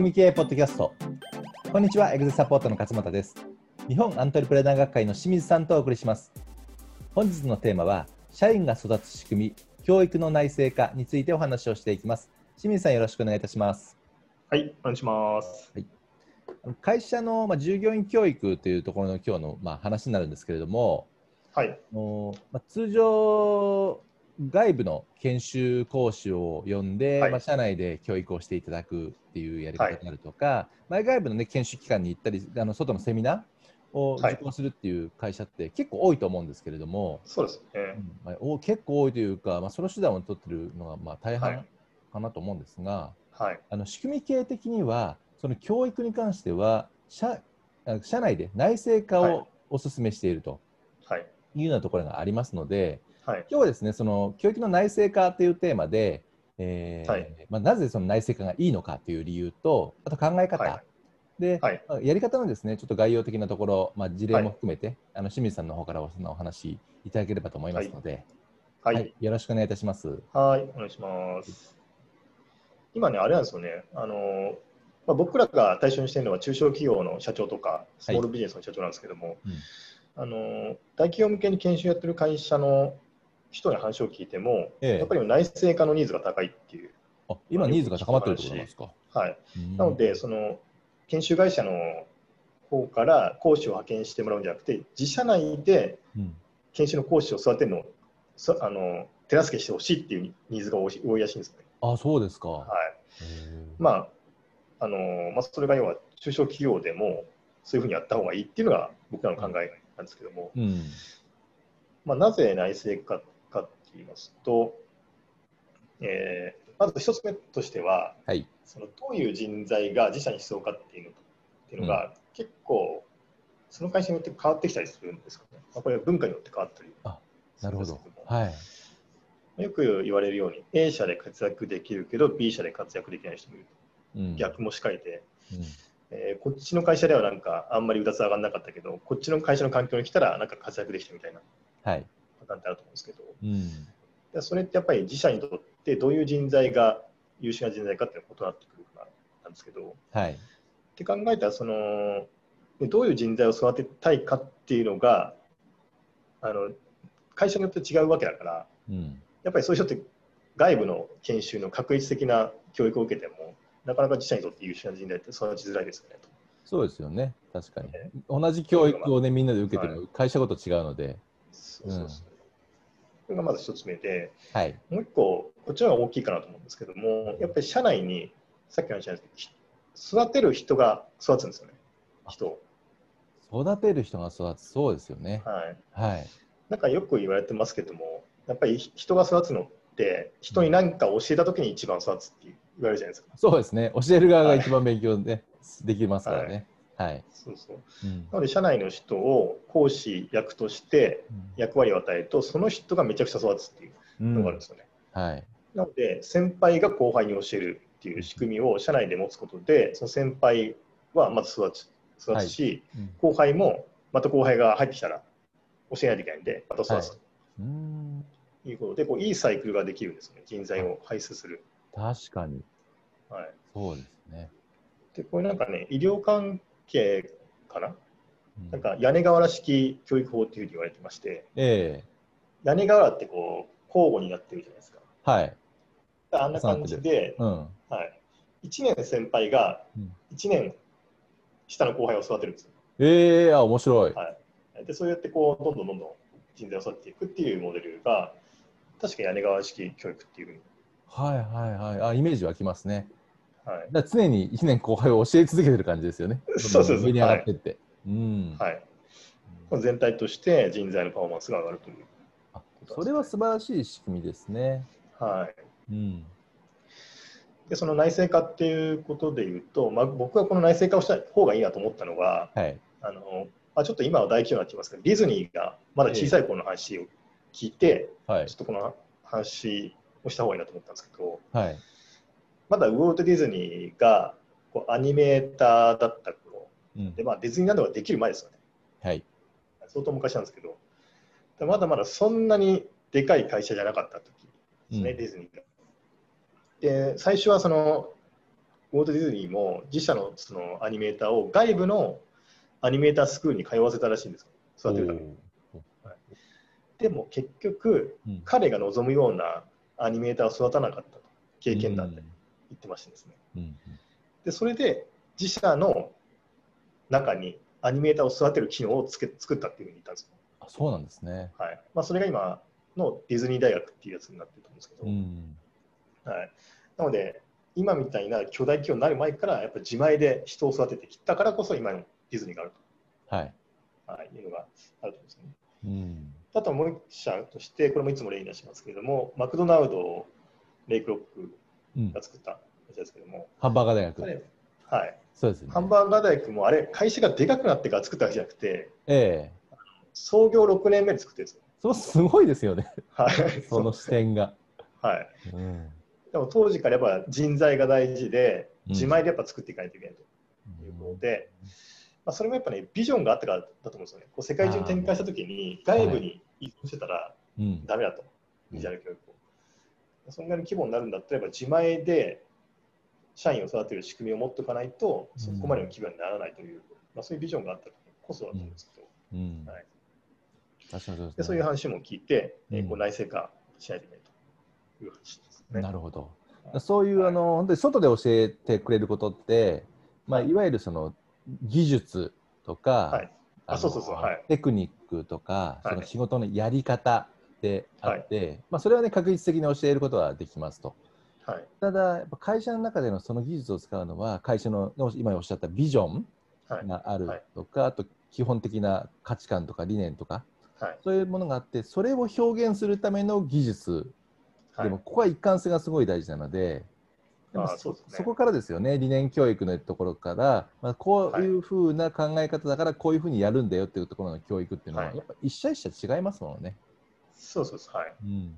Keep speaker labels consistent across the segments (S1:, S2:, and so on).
S1: 仕組み系ポッドキャスト。こんにちはエグゼサポートの勝又です。日本アントレプレナー学会の清水さんとお送りします。本日のテーマは社員が育つ仕組み教育の内製化についてお話をしていきます。清水さんよろしくお願いいたします。
S2: はいお願いします、
S1: はい。会社の、まあ、従業員教育というところの今日の、まあ、話になるんですけれども、
S2: はい。
S1: のまあ、通常外部の研修講師を呼んで、
S2: はい。
S1: まあ、社内で教育をしていただくっていうやり方になるとか、前外部の、ね、研修機関に行ったりあの外のセミナーを
S2: はい
S1: 受講するっていう会社って結構多いと思うんですけれども、
S2: そうですね。
S1: うんまあ、お結構多いというか、まあ、その手段を取ってるのがまあ大半
S2: はい。
S1: かなと思うんですが、
S2: はい。
S1: あの仕組み系的にはその教育に関しては社あ社内で内製化
S2: はい。
S1: をお勧めしていると
S2: はい。
S1: いうようなところがありますので、
S2: はい。
S1: 今日はですねその教育の内製化というテーマで、えー
S2: はい。
S1: まあ、なぜその内製化がいいのかという理由とあと考え方、
S2: はい
S1: で、
S2: はい。
S1: まあやり方のですねちょっと概要的なところ、まあ、事例
S2: はい。
S1: も含めて、あの清水さんの方からおお話しいただければと思いますので、
S2: はい、
S1: はい。よろしくお願いいたします。
S2: はい、お願いします。今ね、あれなんですよね、あのまあ、僕らが対象にしているのは中小企業の社長とか、スモールビジネスの社長なんですけども、
S1: うん。
S2: あの大企業向けに研修やってる会社の人に話を聞いても、
S1: ええ。
S2: やっぱり内製化のニーズが高いっていう、
S1: あ今、ニーズが高まっているということなんですか？
S2: はい、
S1: うん。
S2: なので、その研修会社の方から講師を派遣してもらうんじゃなくて、自社内で
S1: うん。
S2: 研修の講師を育てるのをそあの手助けしてほしいっていうニーズが多いらしいんですね。
S1: あそうですか。
S2: はい。まああのまあ、それが要は中小企業でもそういうふうにやった方がいいっていうのが僕らの考えなんですけども、
S1: うん。
S2: まあ、なぜ内製化て言いますと、えーまず一つ目としては
S1: はい。
S2: そのどういう人材が自社に必要かっていうのっていうのが、結構その会社によって変わってきたりするんですよね。まあ、これは文化によって変わったりす
S1: なるほどはい。
S2: よく言われるように A 社で活躍できるけど B 社で活躍できない人もいる
S1: うん
S2: 逆もしかりで、
S1: うん
S2: えーこっちの会社ではなんかあんまりうだつ上がらなかったけどこっちの会社の環境に来たらなんか活躍できたみたいな
S1: はい。
S2: パターンってあると思うんですけど
S1: うん。で
S2: それってやっぱり自社にとってどういう人材が優秀な人材かっていうのが異なってくるからなんですけど
S1: はい。
S2: って考えたらそのでどういう人材を育てたいかっていうのがあの会社によって違うわけだから
S1: うん。
S2: やっぱりそういう人って外部の研修の確率的な教育を受けてもなかなか自社にとって優秀な人材って育ちづらいですよねと。
S1: そうですよね。確かに
S2: え。
S1: 同じ教育をね、みんなで受けて
S2: は
S1: も、会社ごと違うので。
S2: そうそうそう。これがまず一つ目で、
S1: はい。
S2: もう一個、こっちの方が大きいかなと思うんですけども、やっぱり社内に、さっきの話なんですけど、育てる人が育つんですよね、人を。
S1: 育てる人が育つ。そうですよね。
S2: はい。
S1: はい。
S2: なんかよく言われてますけども、やっぱり人が育つのって、人に何か教えたときに一番育つって言われるじゃないですか。
S1: そうですね。教える側が一番勉強ね、できますからね。はい。
S2: そうそう。
S1: うん
S2: なので、社内の人を講師役として役割を与えると、その人がめちゃくちゃ育つっていう
S1: うん
S2: のがあるんですよね。
S1: はい。
S2: なので、先輩が後輩に教えるっていう仕組みを社内で持つことで、その先輩はまず育つ育つし、
S1: うん
S2: 後輩もまた後輩が入ってきたら教えないといけないんで、また育つ
S1: うん。
S2: ということで、こういいサイクルができるんですよね、人材を輩出する。
S1: 確かに。
S2: はい、
S1: そうですね。
S2: で、これなんかね、医療関係かな、
S1: うん
S2: なんか屋根瓦式教育法っていうふうに言われてまして、
S1: ええ
S2: 屋根瓦ってこう交互になってるじゃないですか。
S1: はい。
S2: あんな感じで、
S1: うん。
S2: はい、1年先輩が
S1: うん
S2: 1年下の後輩を育てるんですよ。
S1: ええあ、面白い。
S2: はいでそうやってこうどんどんどんどん人材を育てていくっていうモデルが確かに屋根側式教育っていうふうに、
S1: はいはいはい。あ、イメージ湧きますね。
S2: はい
S1: だ常に1年後輩を教え続けてる感じですよね。
S2: そうそうそう
S1: 上に上がってって。うん。
S2: はい、全体として人材のパフォーマンスが上がるという
S1: あそれは素晴らしい仕組みですね。
S2: はい、
S1: うん。
S2: でその内製化っていうことでいうと、まあ、僕がこの内製化をした方がいいなと思ったのは
S1: はい。
S2: あの、まあ、ちょっと今は大企業になってますけどディズニーがまだ小さい頃の話を聞いて、
S1: はい
S2: ちょっ。とこの話をした方がいいなと思ったんですけど
S1: はい。
S2: まだウォルト・ディズニーがこうアニメーターだった頃。
S1: うん。
S2: で、まあ、ディズニーランドができる前ですよね。
S1: はい。
S2: 相当昔なんですけど。でまだまだそんなにでかい会社じゃなかった時ですね、
S1: うん。
S2: ディズニーが。で最初はそのウォルト・ディズニーも自社のそのアニメーターを外部のアニメータースクールに通わせたらしいんです。育てるために。はい、でも結局、うん、彼が望むようなアニメーターを育たなかったと。経験談で言ってましてですね。うんうん、でそれで自社の中にアニメーターを育てる機能をつけ作ったっていうふうに言ったんですよ。
S1: あそうなんですね。
S2: はい。まあ、それが今のディズニー大学っていうやつになってると思うんですけど、うん、はい、なので今みたいな巨大企業になる前からやっぱり自前で人を育ててきたからこそ今のディズニーがあると、はい。はい、いうのがあると思うんですよね。うん、あともう一社としてこれもいつも例に出しますけれどもマクドナルドレイクロックが作ったやつですけども、うん、
S1: ハンバーガー大学。
S2: はい、そうですね、ハンバーガー大学もあれ会社がでかくなってから作ったわけじゃなくて、ええ、創業6年目で作ってるんですよ。
S1: そうすごいですよね、はい、その視点が。
S2: はい、うん、でも当時からやっぱ人材が大事で、自前でやっぱ作っていかないといけないと。いうことで、うん、まあ、それもやっぱね、ビジョンがあったからだと思うんですよね。こう世界中に展開したときに、外部に依存してたらだめだと、ビジュアル教育。を。そんなに規模になるんだったら、自前で社員を育てる仕組みを持っておかないと、そこまでの規模にならないという、まあ、そういうビジョンがあったこそだと思うんですけど。うん。はい。確かにそうです、ね、でそういう話も聞いて、うん、えー、こう内製化しないといけないという話ですね。
S1: なるほど。そういう、はい、あの本当に外で教えてくれることって、まあ、い。わゆるその技術とか、はい、あそうそうそう、はい、テクニックとか、その仕事のやり方であって、まあ、それはね確実的に教えることはできますと。はい、ただやっぱ会社の中でのその技術を使うのは会社の今おっしゃったビジョンがあるとか、あと基本的な価値観とか理念とか、はい、そういうものがあってそれを表現するための技術、はい、でもここは一貫性がすごい大事なのででもそ、ね、そこからですよね。理念教育のところから、まあ、こういうふうな考え方だからこういうふうにやるんだよっていうところの教育っていうのは、やっぱ一社一社違いますもんね。
S2: そうそうはい、うん、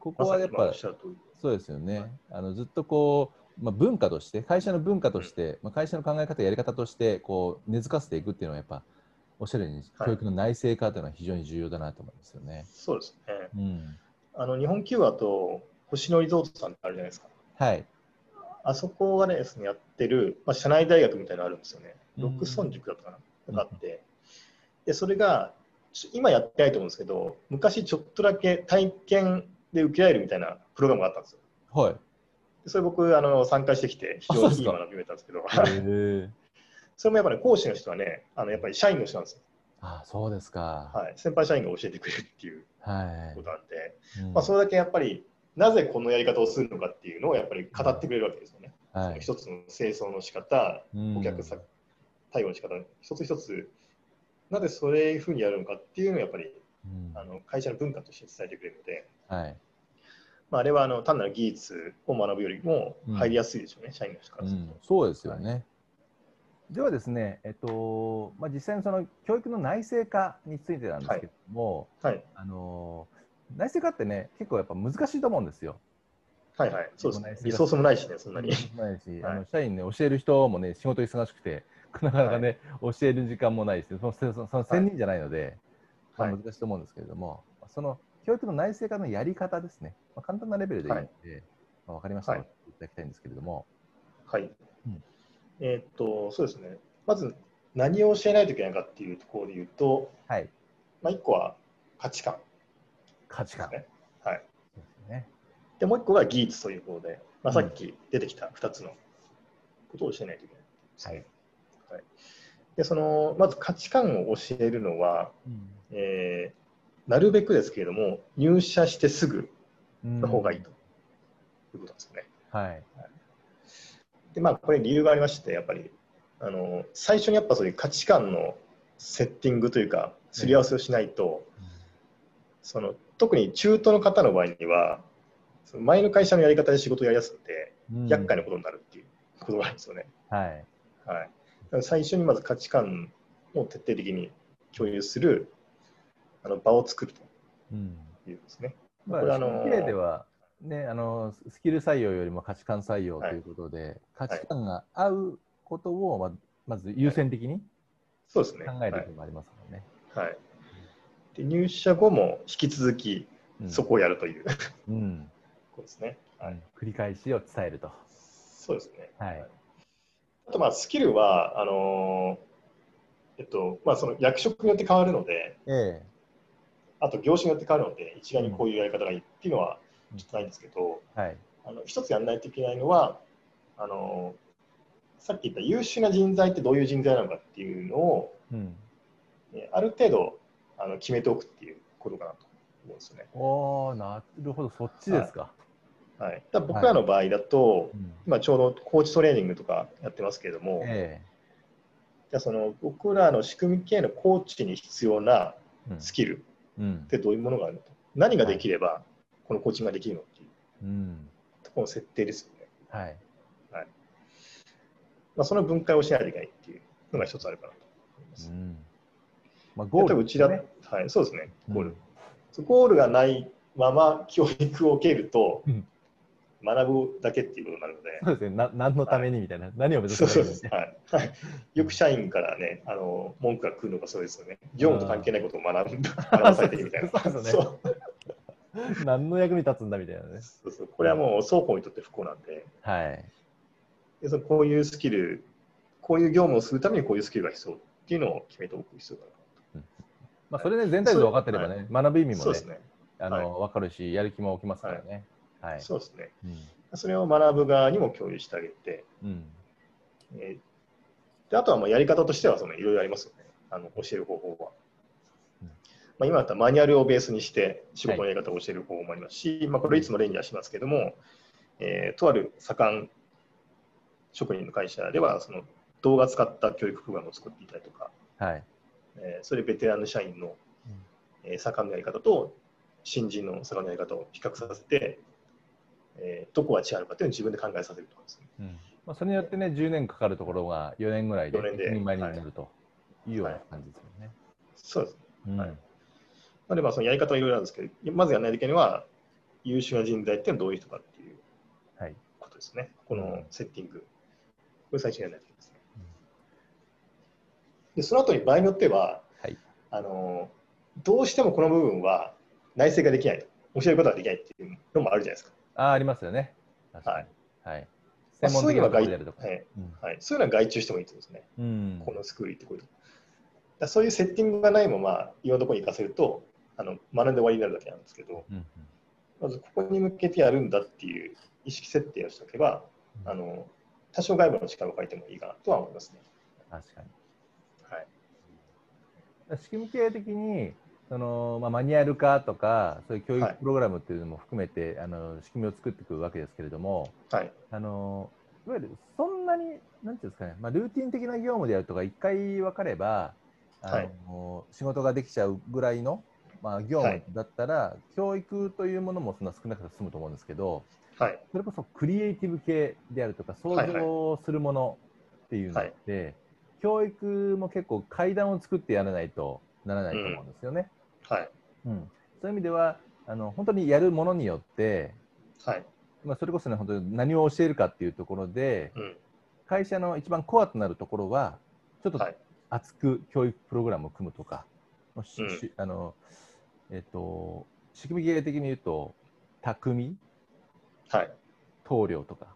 S1: ここはやっぱ、そうですよね、あのずっとこう、まあ、文化として会社の文化として、まあ、会社の考え方やり方としてこう根付かせていくっていうのはやっぱおっしゃるように、教育の内製化というのは非常に重要だなと思いますよね。
S2: そうですね。うん、あの日本球話と星野リゾートさんってあるじゃないですか。はい。あそこがねですねやってる、まあ、社内大学みたいなのあるんですよね。六村塾だったかな、があって、でそれが今やってないと思うんですけど、昔ちょっとだけ体験で受けられるみたいなプログラムがあったんですよ。はい。それ僕あの参加してきて非常にいい学びを得たんですけど。それもやっぱり、ね、講師の人はね、あのやっぱり社員の人なんですよ。
S1: あそうですか、
S2: はい。先輩社員が教えてくれるっていうことなんで、はいうん、まあ、それだけやっぱり、なぜこのやり方をするのかっていうのをやっぱり語ってくれるわけですよね。はい、一つの清掃の仕方、お客さん、対応の仕方、一つ一つ、なぜそういうふうにやるのかっていうのをやっぱり、うん、あの会社の文化として伝えてくれるので、はい。まあ、あれはあの単なる技術を学ぶよりも入りやすいでしょうね、うん、社員の人からすると、
S1: うん、そうですよね。ではですね、えっとまあ、実際のその教育の内製化についてなんですけども、はい。はい、あの内製化ってね、結構やっぱ難しいと思うんですよ。
S2: はいはい、そうですね。リソースもないしね、そんなに。ない
S1: し、はい、あの社員ね、教える人もね、仕事忙しくて、なかなかね、はい、教える時間もないし、そのそのその専任じゃないので、まあ、難しいと思うんですけれども、その教育の内製化のやり方ですね、まあ、簡単なレベルでいいので、まあ、分かりましたら、はい、いただきたいんですけれども。
S2: はい。うんえー、っと、そうですね。まず、何を教えないといけないかっていうところで言うと、はい。まあ、1個は価値観、
S1: 価値観。
S2: ね。はい。ですね。で、もう1個が技術ということで、まあ、さっき出てきた2つのことを教えないといけない。はい。はい、で、その、まず価値観を教えるのは、うん、えー、なるべくですけれども、入社してすぐの方がいいと。いうことですね。はい、はい。でまあこれ理由がありましてやっぱりあの最初にやっぱそういう価値観のセッティングというかすり合わせをしないと、うん、その特に中途の方の場合にはその前の会社のやり方で仕事をやりやすくて、うん、厄介なことになるっていうことがあるんですよね。はい。はい、最初にまず価値観を徹底的に共有するあの場を作るというですね。
S1: うん、まあ、これあのではね、あのスキル採用よりも価値観採用ということで、はい、価値観が合うことをままず優先的に、そうですね、考えることもありますもんね。はい、
S2: で入社後も引き続きそこをやるという、うん、こ
S1: とですね、はい、繰り返しを伝えると。
S2: そうですね。はいあとまあスキルはあのえっとまあ、その役職によって変わるので、
S1: ええ、
S2: あと業種によって変わるので、一概にこういうやり方がいいっていうのはちょっとないんですけど、
S1: はい、
S2: あの一つやらないといけないのはあの、さっき言った優秀な人材ってどういう人材なのかっていうのを、
S1: うん、
S2: ある程度あの決めておくっていうことかなと思うんですよね。
S1: おなるほど、そっちですか。
S2: はい、はい、だ僕らの場合だと、はい、今ちょうどコーチトレーニングとかやってますけれども、
S1: ええ、
S2: じゃその僕らの仕組み系のコーチに必要なスキルってどういうものがあるの？と、うん、何ができればこのコーチングができるのっていう、
S1: うん、
S2: ところの設定ですよね。
S1: はい。
S2: はい。まあ、その分解をしないといけないっていうのが一つあるかなと思います。
S1: うん。
S2: まあ、ゴール、ね、うちだ、はい、そうですね、ゴール。うん、ゴールがないまま教育を受けると、
S1: うん
S2: 学ぶだけっていうことになるので、
S1: そうですね、な何のためにみたいな、はい、何を目指す
S2: かはい。はい、よく社員からね、あの文句が来るのがそうですよね、業務と関係ないことを学ぶ学ばされてるみたいな。
S1: そうですね。何の役に立つんだみたいなね。
S2: そうそう。これはもう双方にとって不幸なんで、
S1: はい、
S2: でそのこういうスキル、こういう業務をするためにこういうスキルが必要っていうのを決めておく必要がある。
S1: うん。まあ、それで全体像分かってればね、はい、学ぶ意味もね、
S2: ね。
S1: あの分かるし、やる気も起きますからね。はい、
S2: そうですね、
S1: うん、
S2: それを学ぶ側にも共有してあげて、
S1: うん。
S2: えー、であとはまあやり方としてはそのいろいろありますよね、あの教える方法は。
S1: うん、
S2: まあ、今だったらマニュアルをベースにして仕事のやり方を教える方法もありますし、はい、まあ、これいつも例にはしますけども、えー、とある盛ん職人の会社ではその動画使った教育プログラムを作っていたりとか、
S1: はい。
S2: えー、それベテランの社員の、えー、盛んのやり方と新人の盛んのやり方を比較させて、えー、どこが違うのかというのを自分で考えさせるとかですね。
S1: うんまあ、それによってね、10年かかるところが4年ぐらいで
S2: 4年で
S1: 一人前になるというような感じですよね。
S2: そうですね。
S1: うん
S2: はいまあ、でまあそのやり方はいろいろあるんですけど、まずやらないといけないのは、優秀な人材っていうのはどういう人かっていう
S1: はい
S2: ことですね。このセッティング。これ最初にやらないといけないですね。で、その後に場合によっては、
S1: はい
S2: あのどうしてもこの部分は内製ができないと、教えることができないっていうのもあるじゃないですか。
S1: ああ、ありますよね。はい。
S2: まあ
S1: 専門的なところでやるとか。
S2: はいそういうのは外注してもいいとですね。
S1: うん
S2: このスクール行ってこいと。だそういうセッティングがないまま、いろんなところに行かせると、あの学んで終わりになるだけなんですけど、
S1: うんうん
S2: まずここに向けてやるんだっていう意識設定をしておけば、あの多少外部の力を借りてもいいかなとは思いますね。
S1: 確かに。
S2: はい。
S1: 仕組み系的にその、まあ、マニュアル化とかそういう教
S2: はい
S1: 育プログラムっていうのも含めて、あの仕組みを作っていくわけですけれども
S2: はい。
S1: あのいわゆるそんなになんていうんですかね、まあ、ルーティン的な業務であるとか一回分かればあの、仕事ができちゃうぐらいの、まあ、業務だったら、教育というものもそんな少なくて済むと思うんですけど
S2: はい。
S1: それこそクリエイティブ系であるとか想
S2: はいはい。
S1: 像するものっていうのって、教育も結構階段を作ってやらないとならないと思うんですよね。
S2: はい。
S1: うんそういう意味ではあの本当にやるものによって、
S2: はい。
S1: まあ、それこそね本当に何を教えるかっていうところで
S2: うん。
S1: 会社の一番コアとなるところはちょっと
S2: はい
S1: 厚く教育プログラムを組むとか、もし
S2: うん
S1: しあのえっと仕組み芸的に言うと匠
S2: はい。
S1: 棟梁とか、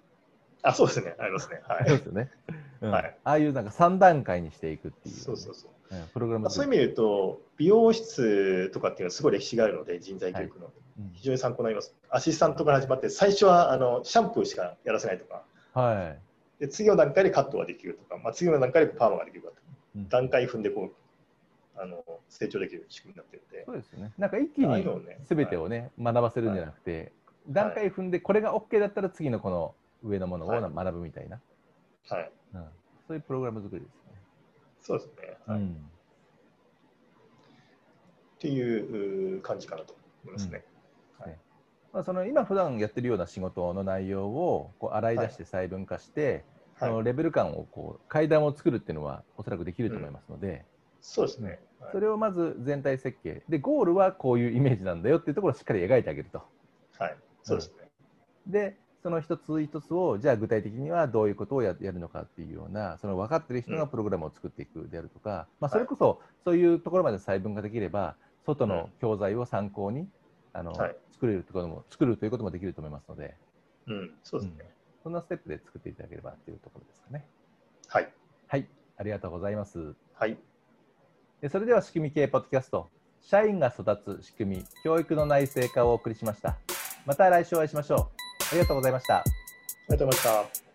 S2: あ、そうですね。ありますね。は
S1: そうで
S2: い。
S1: すよね、うん
S2: はい
S1: ああいうなんか3段階にしていくっていうね、
S2: そうそうそう。
S1: うんプログラム
S2: まあ、そういう意味で言うと、美容室とかっていうのはすごい歴史があるので、人材教育の。
S1: うん。
S2: 非常に参考になります。アシスタントから始まって、最初はあのシャンプーしかやらせないとか、
S1: はい。
S2: で次の段階でカットができるとか、まあ、次の段階でパーマができるとか、
S1: うん。
S2: 段階踏んでこうあの成長できる仕組みになってるんで、
S1: そうですよね。なんか一気に
S2: ああいうのをね
S1: 全てをね、学ばせるんじゃなくて、段階踏んで、これが OK だったら次のこの上のものを
S2: はい。
S1: 学ぶみたいな、
S2: はい、
S1: うん。そういうプログラム作りです。
S2: そうですね、はい。っ
S1: うん。
S2: ていうう感じかなと思いますね。
S1: まあ、その今普段やってるような仕事の内容をこう洗い出して細分化して、そ
S2: はい、
S1: のレベル感をこう階段を作るっていうのはおそらくできると思いますので、
S2: そうですね。はい。
S1: それをまず全体設計。でゴールはこういうイメージなんだよっていうところをしっかり描いてあげると。
S2: はい、そうですね。
S1: でその一つ一つをじゃあ具体的にはどういうことをやるのかっていうようなその分かってる人がプログラムを作っていくであるとか、まあ、それこそそういうところまで細分化できれば外の教材を参考にあの、
S2: はい、
S1: 作れるところも作るということもできると思いますので、
S2: うん、そうですね、うん、
S1: そんなステップで作っていただければというところですかね。はい、はい、ありがとうございます。
S2: はい、
S1: それでは仕組み系ポッドキャスト社員が育つ仕組み教育の内製化をお送りしました。また来週お会いしましょう。ありがとうございました。あ
S2: りがとうございました。